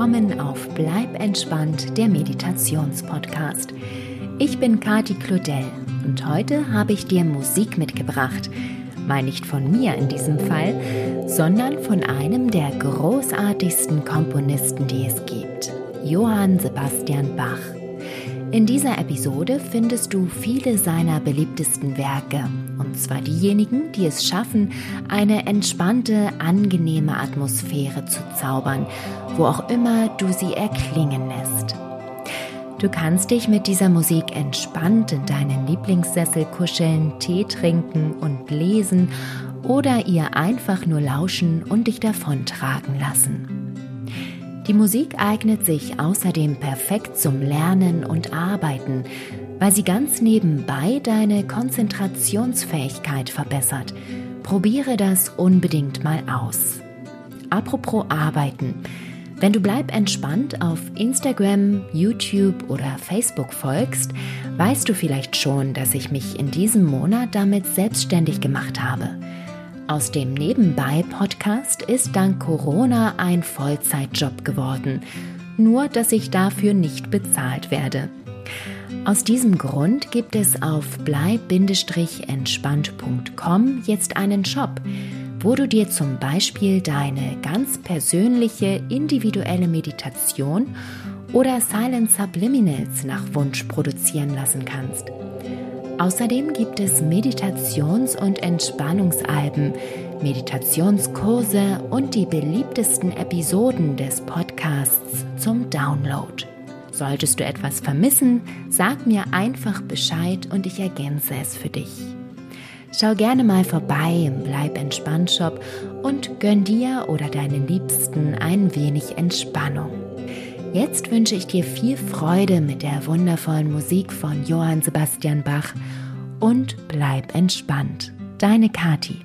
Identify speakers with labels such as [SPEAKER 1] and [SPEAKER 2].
[SPEAKER 1] willkommen auf Bleib entspannt, der Meditationspodcast. Ich bin Kati Claudel und heute habe ich dir Musik mitgebracht. Mal nicht von mir in diesem Fall, sondern von einem der großartigsten Komponisten, die es gibt, Johann Sebastian Bach. In dieser Episode findest du viele seiner beliebtesten Werke, und zwar diejenigen, die es schaffen, eine entspannte, angenehme Atmosphäre zu zaubern, wo auch immer du sie erklingen lässt. Du kannst dich mit dieser Musik entspannt in deinen Lieblingssessel kuscheln, Tee trinken und lesen oder ihr einfach nur lauschen und dich davontragen lassen. Die Musik eignet sich außerdem perfekt zum Lernen und Arbeiten, weil sie ganz nebenbei deine Konzentrationsfähigkeit verbessert. Probiere das unbedingt mal aus. Apropos Arbeiten. Wenn du bleib entspannt auf Instagram, YouTube oder Facebook folgst, weißt du vielleicht schon, dass ich mich in diesem Monat damit selbstständig gemacht habe. Aus dem Nebenbei-Podcast ist dank Corona ein Vollzeitjob geworden, nur dass ich dafür nicht bezahlt werde. Aus diesem Grund gibt es auf bleib-entspannt.com jetzt einen Shop, wo du dir zum Beispiel deine ganz persönliche individuelle Meditation oder Silent Subliminals nach Wunsch produzieren lassen kannst. Außerdem gibt es Meditations- und Entspannungsalben, Meditationskurse und die beliebtesten Episoden des Podcasts zum Download. Solltest du etwas vermissen, sag mir einfach Bescheid und ich ergänze es für dich. Schau gerne mal vorbei im Bleib entspannt Shop und gönn dir oder deinen Liebsten ein wenig Entspannung. Jetzt wünsche ich dir viel Freude mit der wundervollen Musik von Johann Sebastian Bach und bleib entspannt. Deine Kati.